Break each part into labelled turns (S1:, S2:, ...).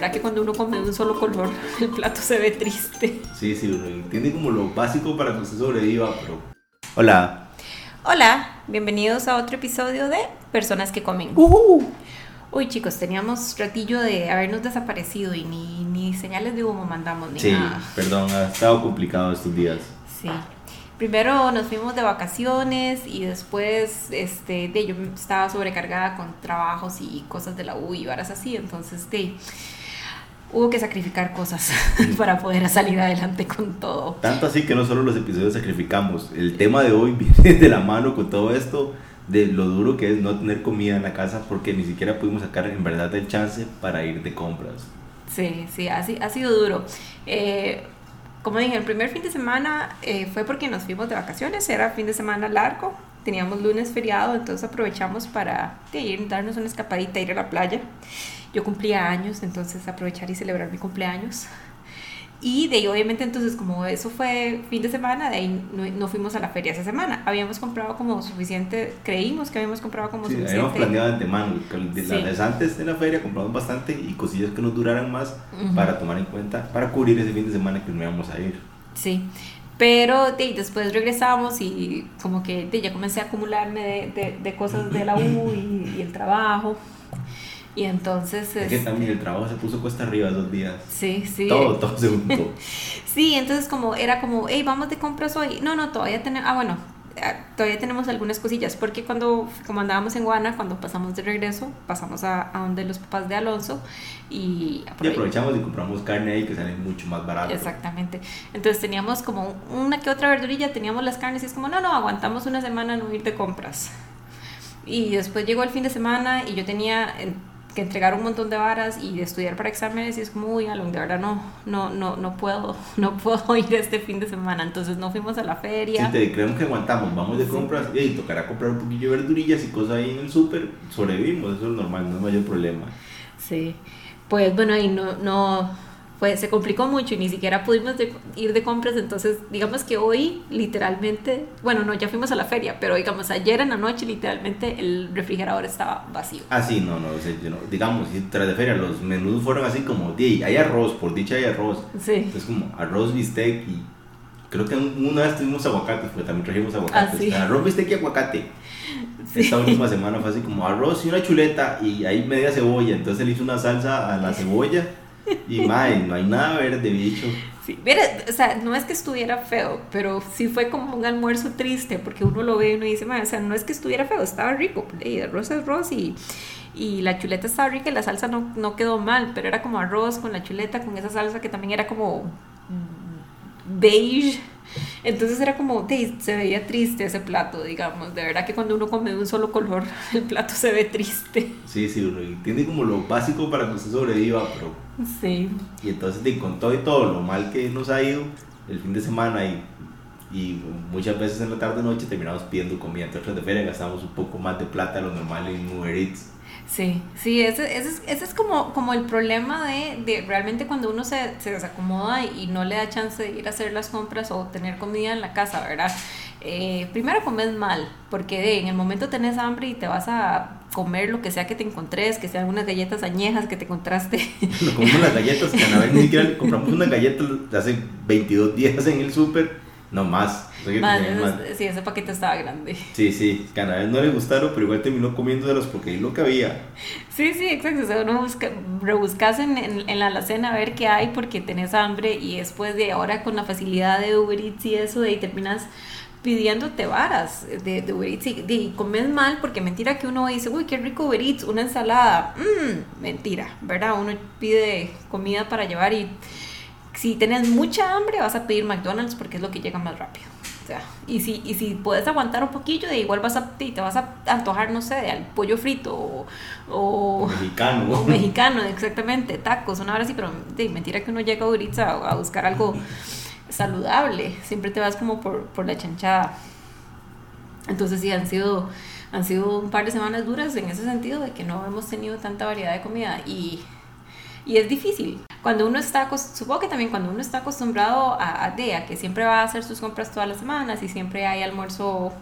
S1: verdad que cuando uno come de un solo color, el plato se ve triste.
S2: Sí, sí, uno entiende como lo básico para que usted sobreviva, pero... Hola.
S1: Hola, bienvenidos a otro episodio de Personas que Comen. Uy, chicos, teníamos ratillo de habernos desaparecido y ni, ni señales de humo mandamos ni
S2: Sí,
S1: nada.
S2: perdón, ha estado complicado estos días.
S1: Sí. Primero nos fuimos de vacaciones y después este, de, yo estaba sobrecargada con trabajos y cosas de la U y varas así, entonces de, hubo que sacrificar cosas para poder salir adelante con todo.
S2: Tanto así que no solo los episodios sacrificamos, el tema de hoy viene de la mano con todo esto, de lo duro que es no tener comida en la casa porque ni siquiera pudimos sacar en verdad el chance para ir de compras.
S1: Sí, sí, ha, si- ha sido duro. Eh, como dije, el primer fin de semana eh, fue porque nos fuimos de vacaciones, era fin de semana largo, teníamos lunes feriado, entonces aprovechamos para ir, darnos una escapadita, ir a la playa. Yo cumplía años, entonces aprovechar y celebrar mi cumpleaños. Y de ahí, obviamente, entonces, como eso fue fin de semana, de ahí no, no fuimos a la feria esa semana. Habíamos comprado como suficiente, creímos que habíamos comprado como
S2: Sí, habíamos
S1: suficiente.
S2: planeado de antemano, de
S1: Sí.
S2: las antes de la feria compramos bastante y cosillas que nos duraran más
S1: Ujú.
S2: para tomar en cuenta, para cubrir ese fin de semana que no íbamos a ir.
S1: Sí, pero de, después regresamos y como que de, ya comencé a acumularme de, de, cosas de la U y, y el trabajo. Y entonces...
S2: Es que también el trabajo se puso cuesta arriba esos días.
S1: Sí, sí.
S2: Todo, todo se juntó.
S1: Sí, entonces como era como, hey, vamos de compras hoy. No, no, todavía tenemos, ah, bueno, todavía tenemos algunas cosillas, porque cuando, como andábamos en Guana, cuando pasamos de regreso, pasamos a, a donde los papás de Alonso y
S2: Y aprovechamos y compramos carne ahí que sale mucho más barato.
S1: Exactamente. Entonces teníamos como una que otra verdurilla, teníamos las carnes y es como, no, no, aguantamos una semana no ir de compras. Y después llegó el fin de semana y yo tenía que entregar un montón de varas y de estudiar para exámenes y es como, uy, Alon, de verdad no, no, no, no puedo, no puedo ir este fin de semana. Entonces no fuimos a la feria.
S2: te creemos que aguantamos, vamos de compras y ahí tocará comprar un poquillo de verdurillas y cosas ahí en el súper, sobrevivimos, eso es normal, no es mayor problema.
S1: Sí. Pues bueno, y no, no, pues se complicó mucho y ni siquiera pudimos de- ir de compras, entonces digamos que hoy literalmente, bueno, no, ya fuimos a la feria, pero digamos ayer en la noche literalmente el refrigerador estaba vacío.
S2: Ah, sí, no, no, digamos, tras de feria los menús fueron así como, "Di, hay arroz, por dicha hay arroz.
S1: Sí.
S2: Entonces como arroz, bistec y creo que un- una vez tuvimos aguacates, porque también trajimos aguacates.
S1: Ah, sí.
S2: Arroz, bistec y aguacate.
S1: Sí.
S2: Esta última semana fue así como arroz y una chuleta y ahí media cebolla. Entonces le hizo una salsa a la cebolla y mae, no hay nada verde, bicho.
S1: Sí, mira, o sea, no es que estuviera feo, pero sí fue como un almuerzo triste, porque uno lo ve y uno dice, "Ma, o sea, no es que estuviera feo, estaba rico, y arroz es arroz y, y la chuleta estaba rica y la salsa no, no quedó mal, pero era como arroz con la chuleta, con esa salsa que también era como beige. Entonces era como, se veía triste ese plato, digamos. De verdad que cuando uno come de un solo color, el plato se ve triste.
S2: Sí, sí, uno entiende como lo básico para que usted sobreviva, pero...
S1: Sí.
S2: Y entonces con todo y todo lo mal que nos ha ido el fin de semana y, y muchas veces en la tarde noche terminamos pidiendo comida. Entonces de feria gastamos un poco más de plata de lo normal en Uber Eats.
S1: Sí, sí, ese, ese es, ese es como, como el problema de, de realmente cuando uno se, se desacomoda y no le da chance de ir a hacer las compras o tener comida en la casa, ¿verdad? Eh, primero comes mal, porque en el momento tenés hambre y te vas a comer lo que sea que te encontres, que sean unas galletas añejas que te encontraste.
S2: Nos comimos las galletas, que a la vez ni siquiera compramos una galleta hace 22 días en el súper, no más. O sea
S1: sí, ese paquete estaba grande.
S2: Sí, sí, vez no le gustaron, pero igual terminó comiéndoselos porque ahí lo que había.
S1: Sí, sí, exacto. O sea, uno busca, rebuscas en, en, en la alacena a ver qué hay porque tenés hambre y después de ahora con la facilidad de Uber Eats y eso, de ahí terminas pidiéndote varas de, de Uber Eats y, comes mal porque mentira que uno dice, uy, qué rico Uber Eats, una ensalada. Mmm, mentira, ¿verdad? Uno pide comida para llevar y si tenés mucha hambre vas a pedir McDonald's porque es lo que llega más rápido. O sea, y si, y si puedes aguantar un poquillo, de igual vas a, te te vas a antojar, no sé, de al pollo frito o, o,
S2: Mexicano.
S1: o mexicano, exactamente, tacos, una hora así, pero de mentira que uno llega a Uber Eats a, a buscar algo saludable, siempre te vas como por, por la chanchada. Entonces sí, han sido, han sido un par de semanas duras en ese sentido de que no hemos tenido tanta variedad de comida y, y es difícil. Cuando uno está, supongo que también cuando uno está acostumbrado a, a, que siempre va a hacer sus compras todas las semanas y siempre hay almuerzo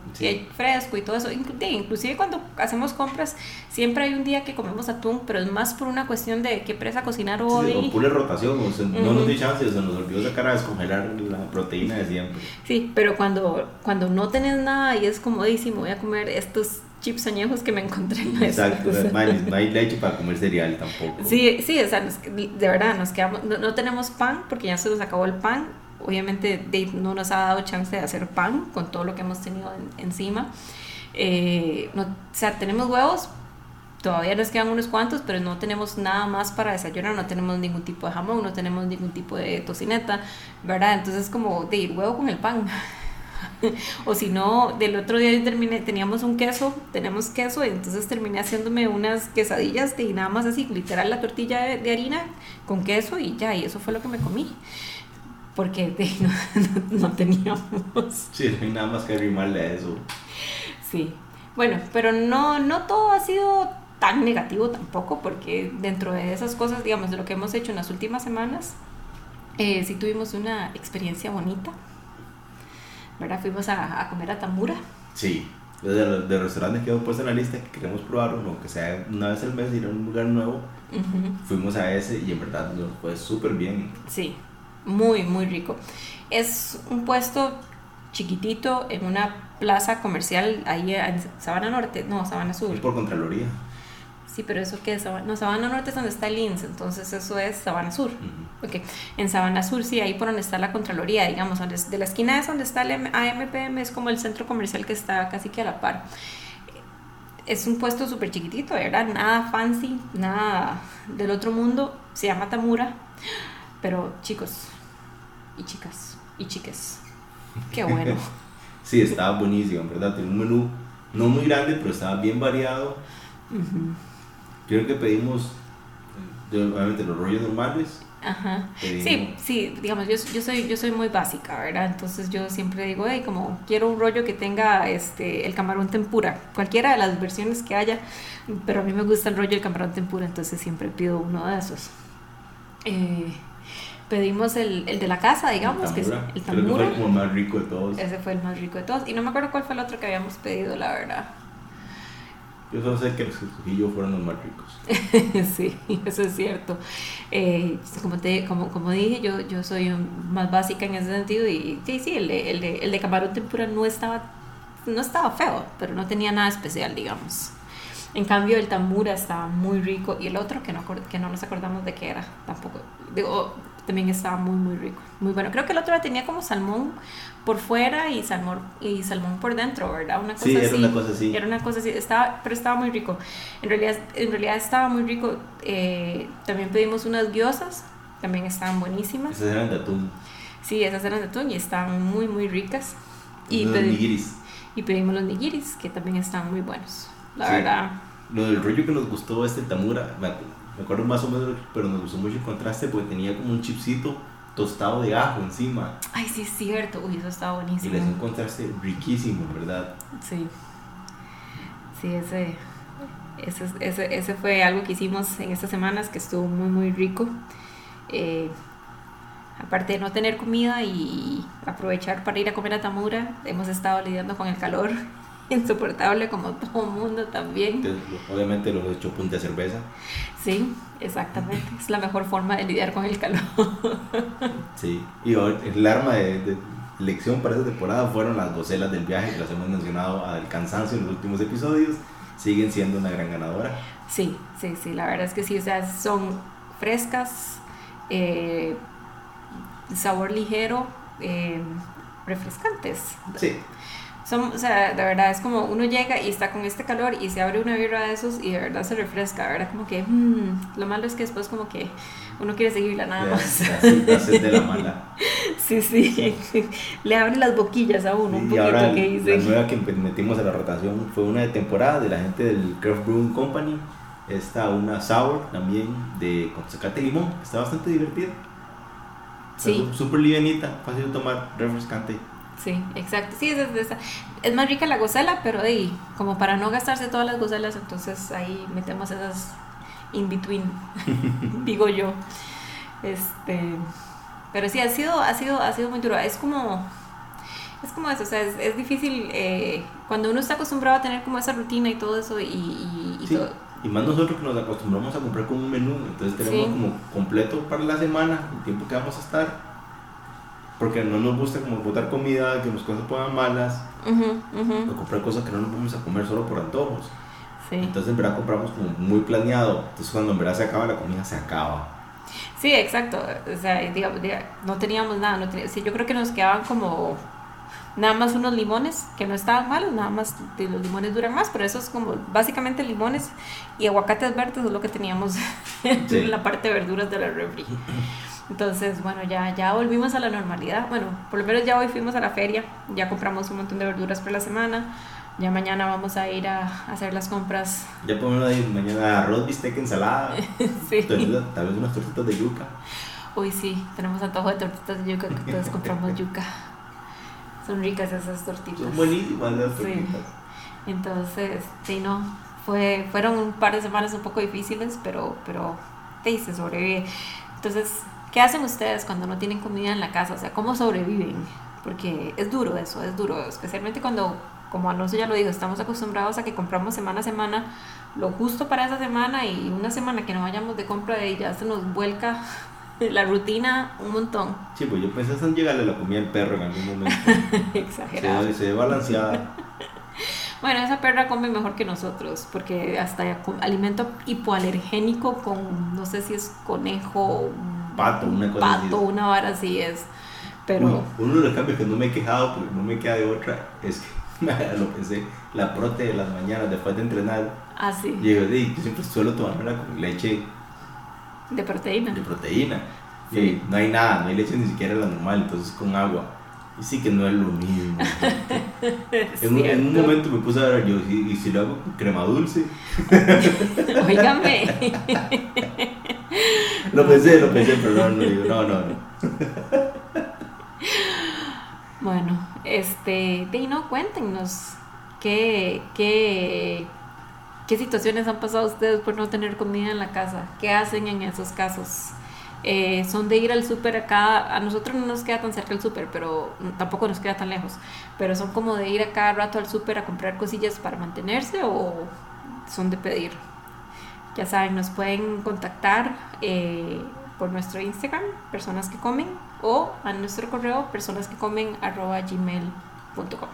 S1: fresco y todo eso, inclusive cuando hacemos compras, siempre hay un día que comemos atún, pero es más por una cuestión de qué presa cocinar hoy.
S2: Sí, o pura rotación, o sea, no nos dio chance, se nos olvidó sacar a descongelar la proteína de siempre.
S1: Sí, pero cuando, cuando no tenés nada y es comodísimo, voy a comer estos chips añejos que me encontré en
S2: Exacto, no hay, leche para comer cereal tampoco.
S1: Sí, sí, o sea, de verdad, nos quedamos, no, tenemos pan porque ya se nos acabó el pan. Obviamente Dave no nos ha dado chance de hacer pan con todo lo que hemos tenido encima. Eh, no, o sea, tenemos huevos, todavía nos quedan unos cuantos, pero no tenemos nada más para desayunar, no tenemos ningún tipo de jamón, no tenemos ningún tipo de tocineta, ¿verdad? Entonces como de ir huevo con el pan. o si no, del otro día terminé, teníamos un queso, tenemos queso, y entonces terminé haciéndome unas quesadillas de nada más así, literal la tortilla de, harina con queso y ya, y eso fue lo que me comí. Porque no, teníamos.
S2: Sí, no hay nada más que arrimarle a eso.
S1: Sí. Bueno, pero no, no todo ha sido tan negativo tampoco, porque dentro de esas cosas, digamos, de lo que hemos hecho en las últimas semanas, eh, sí tuvimos una experiencia bonita. ¿Verdad? Fuimos a, a comer a Tamura.
S2: Sí, de, de restaurantes que hemos puesto en la lista que queremos probar, aunque sea una vez al mes ir a un lugar nuevo, fuimos a ese y en verdad nos fue súper bien.
S1: Sí, muy, muy rico. Es un puesto chiquitito en una plaza comercial ahí en Sabana Norte, no, Sabana Sur.
S2: Es por Contraloría.
S1: Sí, pero eso que es Sabana, no, Sabana Norte es donde está el INS, entonces eso es Sabana Sur. okay. En Sabana Sur, sí, ahí por donde está la Contraloría, digamos, donde, de la esquina es donde está el AMPM, es como el centro comercial que está casi que a la par. Es un puesto súper chiquitito, ¿verdad? Nada fancy, nada del otro mundo. Se llama Tamura, pero chicos y chicas y chiques, qué bueno.
S2: sí, estaba buenísimo, ¿verdad? Tiene un menú no muy grande, pero estaba bien variado. Creo que pedimos, obviamente, los rollos normales.
S1: Ajá. Sí, sí, digamos, yo, yo, soy, yo soy muy básica, ¿verdad? Entonces yo siempre digo, hey, como quiero un rollo que tenga este, el camarón tempura, cualquiera de las versiones que haya, pero a mí me gusta el rollo del camarón tempura, entonces siempre pido uno de esos. Eh, pedimos el, el, de la casa, digamos, que es el
S2: tambura. fue como el más rico de todos.
S1: Ese fue el más rico de todos. Y no me acuerdo cuál fue el otro que habíamos pedido, la verdad.
S2: Yo solo sé que los yo fueron los más ricos.
S1: sí, eso es cierto. Eh, como, te, como, como dije, yo, yo soy más básica en ese sentido y sí, sí, el de, el de, el de camarón tempura no estaba, no estaba feo, pero no tenía nada especial, digamos. En cambio, el tamura estaba muy rico y el otro que no, que no nos acordamos de qué era tampoco. Digo, también estaba muy, muy rico. Muy bueno. Creo que el otro tenía como salmón por fuera y salmón, y salmón por dentro, ¿verdad?
S2: Una cosa sí, era una cosa así.
S1: Era una cosa así, estaba, pero estaba muy rico. En realidad, en realidad estaba muy rico. Eh, también pedimos unas guiosas, también estaban buenísimas.
S2: Esas eran de atún.
S1: Sí, esas eran de atún y estaban muy, muy ricas. Y,
S2: los nigiris.
S1: y pedimos los nigiris, que también estaban muy buenos. La verdad.
S2: Lo del rollo que nos gustó este tamura, me acuerdo más o menos, pero nos gustó mucho el contraste porque tenía como un chipcito tostado de ajo encima.
S1: Ay, sí, es cierto. Uy, eso estaba buenísimo.
S2: Y le un contraste riquísimo, ¿verdad?
S1: Sí. Sí, ese, ese, ese, ese, fue algo que hicimos en estas semanas que estuvo muy, muy rico. Eh, aparte de no tener comida y aprovechar para ir a comer a Tamura, hemos estado lidiando con el calor insoportable como todo mundo también.
S2: obviamente lo he hecho punta de cerveza.
S1: Sí, exactamente. es la mejor forma de lidiar con el calor.
S2: sí, y el arma de, de lección para esta temporada fueron las gocelas del viaje, que las hemos mencionado al cansancio en los últimos episodios. Siguen siendo una gran ganadora.
S1: Sí, sí, sí, la verdad es que sí, o sea, son frescas, eh, sabor ligero, eh, refrescantes.
S2: Sí
S1: son, o sea, de verdad es como uno llega y está con este calor y se abre una birra de esos y de verdad se refresca, de verdad como que mm, lo malo es que después como que uno quiere seguirla nada más.
S2: de la mala.
S1: Sí, sí, le abre las boquillas a uno un
S2: poquito ahora que dice. La nueva que metimos a la rotación fue una de temporada de la gente del Craft Brewing Company. Está una sour también de con zacate limón, está bastante divertida. Sí. Súper livianita, fácil de tomar, refrescante.
S1: Sí, exacto. Sí, es, es, es, más rica la gozela, pero de como para no gastarse todas las gocelas, entonces ahí metemos esas in between, digo yo. Este, pero sí, ha sido, ha sido, ha sido muy duro. Es como, es como eso, o sea, es, difícil eh, cuando uno está acostumbrado a tener como esa rutina y todo eso y, y,
S2: y Y más nosotros que nos acostumbramos a comprar con un menú, entonces tenemos como completo para la semana, el tiempo que vamos a estar. Porque no nos gusta como botar comida, que nos cosas pongan malas, o comprar cosas que no nos vamos a comer solo por antojos. Entonces en verdad compramos como muy planeado, entonces cuando en verdad se acaba la comida, se acaba.
S1: Sí, exacto. O sea, digamos, no teníamos nada. No sí, yo creo que nos quedaban como nada más unos limones que no estaban malos, nada más los limones duran más, pero eso es como básicamente limones y aguacates verdes es lo que teníamos en la parte de verduras de la refri. Entonces, bueno, ya, ya volvimos a la normalidad. Bueno, por lo menos ya hoy fuimos a la feria, ya compramos un montón de verduras por la semana. Ya mañana vamos a ir a, hacer las compras.
S2: Ya podemos ir mañana arroz, bistec, ensalada. sí. tal vez unas tortitas de yuca.
S1: Uy, sí, tenemos antojo de tortitas de yuca, entonces compramos yuca. Son ricas esas tortitas.
S2: Son buenísimas las tortitas.
S1: Sí. Entonces, sí, no. Fue, fueron un par de semanas un poco difíciles, pero, pero sí, se sobrevive. Entonces, ¿qué hacen ustedes cuando no tienen comida en la casa? O sea, ¿cómo sobreviven? Porque es duro eso, es duro, especialmente cuando como Alonso ya lo dijo, estamos acostumbrados a que compramos semana a semana lo justo para esa semana y una semana que no vayamos de compra de ella se nos vuelca la rutina un montón.
S2: Sí, pues yo pensé en llegarle la comida al perro en algún momento. Exagerado. Se, se ve balanceada.
S1: Bueno, esa perra come mejor que nosotros, porque hasta alimento hipoalergénico con, no sé si es conejo,
S2: pato, una
S1: cosa pato, una vara así es. Pero...
S2: uno de los cambios que no me he quejado, porque no me queda de otra, es que lo pensé, la prote de las mañanas después de entrenar.
S1: Ah, sí.
S2: Yo, siempre suelo tomármela con leche.
S1: De proteína.
S2: De proteína. Y no hay nada, no hay leche ni siquiera la normal, entonces con agua. Y sí que no es lo mismo. en, un, momento me puse a ver, yo, ¿y, si lo hago con crema dulce?
S1: Óigame.
S2: lo pensé, lo pensé, pero no, no, digo, no, no, no.
S1: Bueno, este, Dino, cuéntenos qué, qué, qué situaciones han pasado ustedes por no tener comida en la casa, qué hacen en esos casos. Eh, son de ir al súper acá, a nosotros no nos queda tan cerca el súper, pero tampoco nos queda tan lejos, pero son como de ir a cada rato al súper a comprar cosillas para mantenerse o son de pedir. Ya saben, nos pueden contactar eh, por nuestro Instagram, personas que comen, o a nuestro correo personas que comen gmail.com.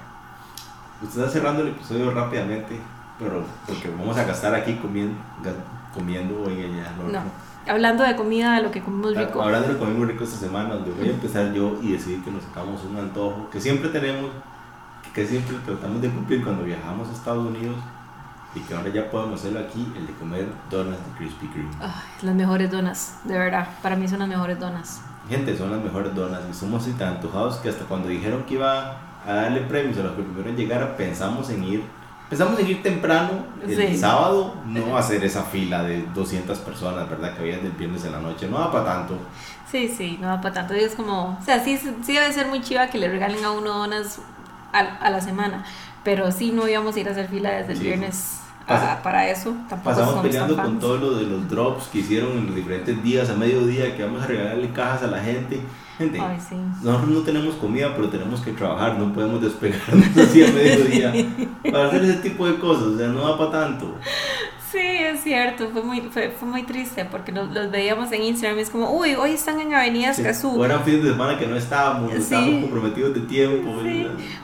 S2: Usted está cerrando el episodio rápidamente, pero porque vamos a gastar aquí comiendo, comiendo hoy en
S1: No, hablando de comida, de lo que comemos
S2: rico. Hablando de lo que comemos rico esta semana, donde voy a empezar yo y decidir que nos sacamos un antojo que siempre tenemos, que siempre tratamos de cumplir cuando viajamos a Estados Unidos y que ahora ya podemos hacerlo aquí, el de comer donas de Krispy Kreme.
S1: las mejores donas, de verdad, para mí son las mejores donas
S2: gente, son las mejores donas y somos así tan antojados que hasta cuando dijeron que iba a darle premios a los que primero llegara, pensamos en ir. Pensamos en ir temprano el sábado, no hacer esa fila de 200 personas, ¿verdad? Que había del viernes en la noche, no da para tanto.
S1: Sí, sí, no da para tanto. es como, o sea, sí, sí debe ser muy chiva que le regalen a uno donas a, a la semana, pero sí no íbamos a ir a hacer fila desde el viernes para eso.
S2: Pasamos peleando con todo lo de los drops que hicieron en los diferentes días, a mediodía, que vamos a regalarle cajas a la gente. Gente, nosotros no tenemos comida, pero tenemos que trabajar, no podemos despegarnos así a mediodía para hacer ese tipo de cosas, o sea, no da para tanto.
S1: Sí, es cierto, fue muy, fue, fue muy triste porque los, los, veíamos en Instagram y es como, uy, hoy están en Avenida Escazú.
S2: Sí. O eran fines de semana que no estábamos, estábamos comprometidos de tiempo.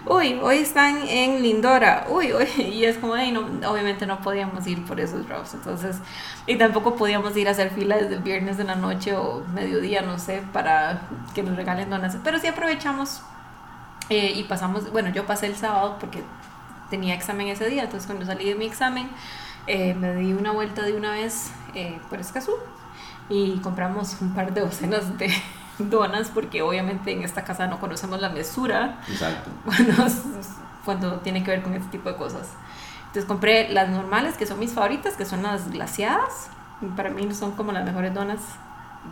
S1: Uy, hoy están en Lindora, uy, uy, y es como, no, obviamente no podíamos ir por esos drops, entonces, y tampoco podíamos ir a hacer fila desde el viernes de la noche o mediodía, no sé, para que nos regalen donas, pero sí aprovechamos eh, y pasamos, bueno, yo pasé el sábado porque tenía examen ese día, entonces cuando salí de mi examen, eh, me di una vuelta de una vez eh, por Escazú y compramos un par de docenas de donas porque obviamente en esta casa no conocemos la mesura
S2: Exacto.
S1: Cuando, cuando tiene que ver con este tipo de cosas. Entonces compré las normales, que son mis favoritas, que son las glaciadas. Para mí son como las mejores donas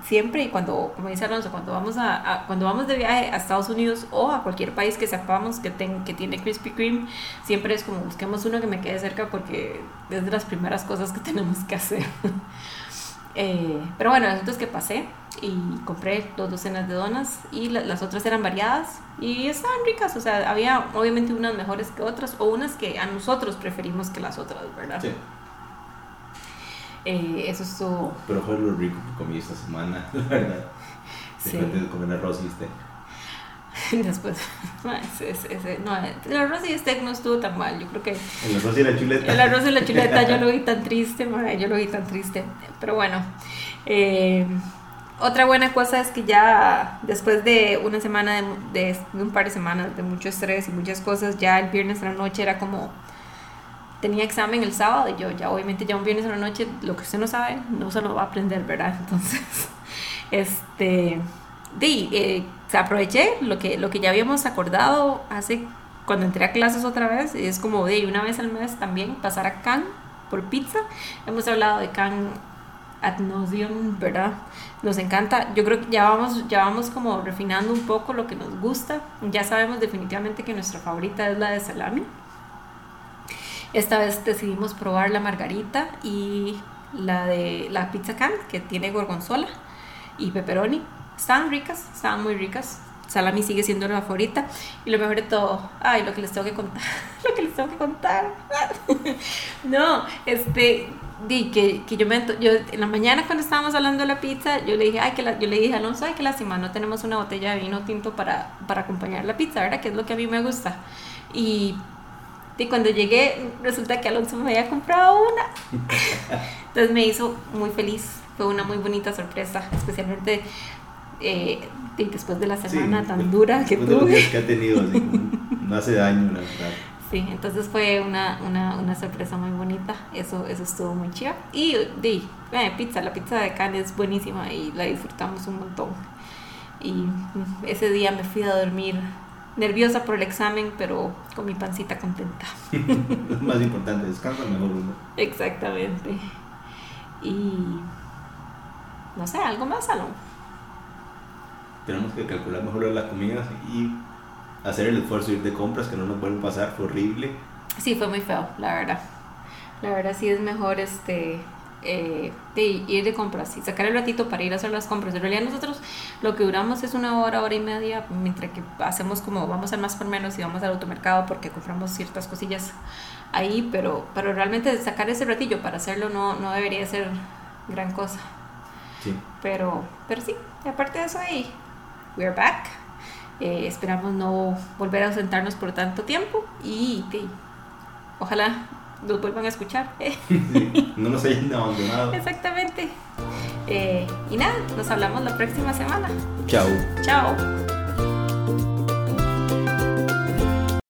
S1: siempre y cuando, como dice Alonso, cuando vamos, a, cuando vamos de viaje a Estados Unidos o a cualquier país que sepamos que, que tiene Krispy Kreme, siempre es como busquemos uno que me quede cerca porque es de las primeras cosas que tenemos que hacer. Eh, pero bueno, el asunto es que pasé y compré dos docenas de donas y las otras eran variadas y estaban ricas, o sea, había obviamente unas mejores que otras o unas que a nosotros preferimos que las otras, ¿verdad? Sí. Eh, eso estuvo...
S2: Pero fue lo rico que comí esta semana, la verdad. Después de comer arroz y steak.
S1: Después, no, el arroz y steak no estuvo tan mal, yo creo que...
S2: El arroz y la chuleta.
S1: El arroz y la chuleta, yo lo vi tan triste, yo lo vi tan triste. Pero bueno, eh, otra buena cosa es que ya después de una semana, de, de, un par de semanas de mucho estrés y muchas cosas, ya el viernes a la noche era como, tenía examen el sábado y yo ya obviamente ya un viernes a la noche, lo que usted no sabe, no se lo va a aprender, ¿verdad? Entonces, este, di, eh, aproveché lo que, lo que ya habíamos acordado hace, cuando entré a clases otra vez, es como de una vez al mes también pasar a Can por pizza. Hemos hablado de Can ad ¿verdad? Nos encanta. Yo creo que ya vamos, ya vamos como refinando un poco lo que nos gusta. Ya sabemos definitivamente que nuestra favorita es la de salami. Esta vez decidimos probar la margarita y la de la pizza can que tiene gorgonzola y pepperoni. Estaban ricas, estaban muy ricas. Salami sigue siendo la favorita. Y lo mejor de todo, ay, lo que les tengo que contar. lo que les tengo que contar. no, este, di que, que yo me yo en la mañana cuando estábamos hablando de la pizza yo le dije ay que la, yo le dije Alonso ay que lástima no tenemos una botella de vino tinto para, para acompañar la pizza verdad que es lo que a mí me gusta y, y cuando llegué resulta que Alonso me había comprado una. Entonces me hizo muy feliz. Fue una muy bonita sorpresa especialmente eh, después de la semana tan dura que tuve.
S2: que ha tenido no hace daño la verdad.
S1: Sí, entonces fue una, una, una, sorpresa muy bonita, eso, eso estuvo muy chido. Y di, eh, pizza, la pizza de Cannes es buenísima y la disfrutamos un montón. Y ese día me fui a dormir nerviosa por el examen, pero con mi pancita contenta.
S2: Lo más importante, descansa mejor uno.
S1: Exactamente. Y no sé, algo más, Salón.
S2: Tenemos que calcular mejor la comida y hacer el esfuerzo de ir de compras que no nos vuelven a pasar, fue horrible.
S1: Sí, fue muy feo, la verdad. La verdad sí es mejor este eh, de ir de compras y sacar el ratito para ir a hacer las compras. En realidad nosotros lo que duramos es una hora, hora y media, mientras que hacemos como vamos al más por menos y vamos al automercado porque compramos ciertas cosillas ahí, pero, pero realmente sacar ese ratillo para hacerlo no, no debería ser gran cosa. Sí. Pero, pero sí, aparte de eso ahí, we're back. Eh, esperamos no volver a sentarnos por tanto tiempo y ojalá nos vuelvan a escuchar.
S2: no nos hayan abandonado.
S1: Exactamente. Eh, y nada, nos hablamos la próxima semana.
S2: Chao.
S1: Chao.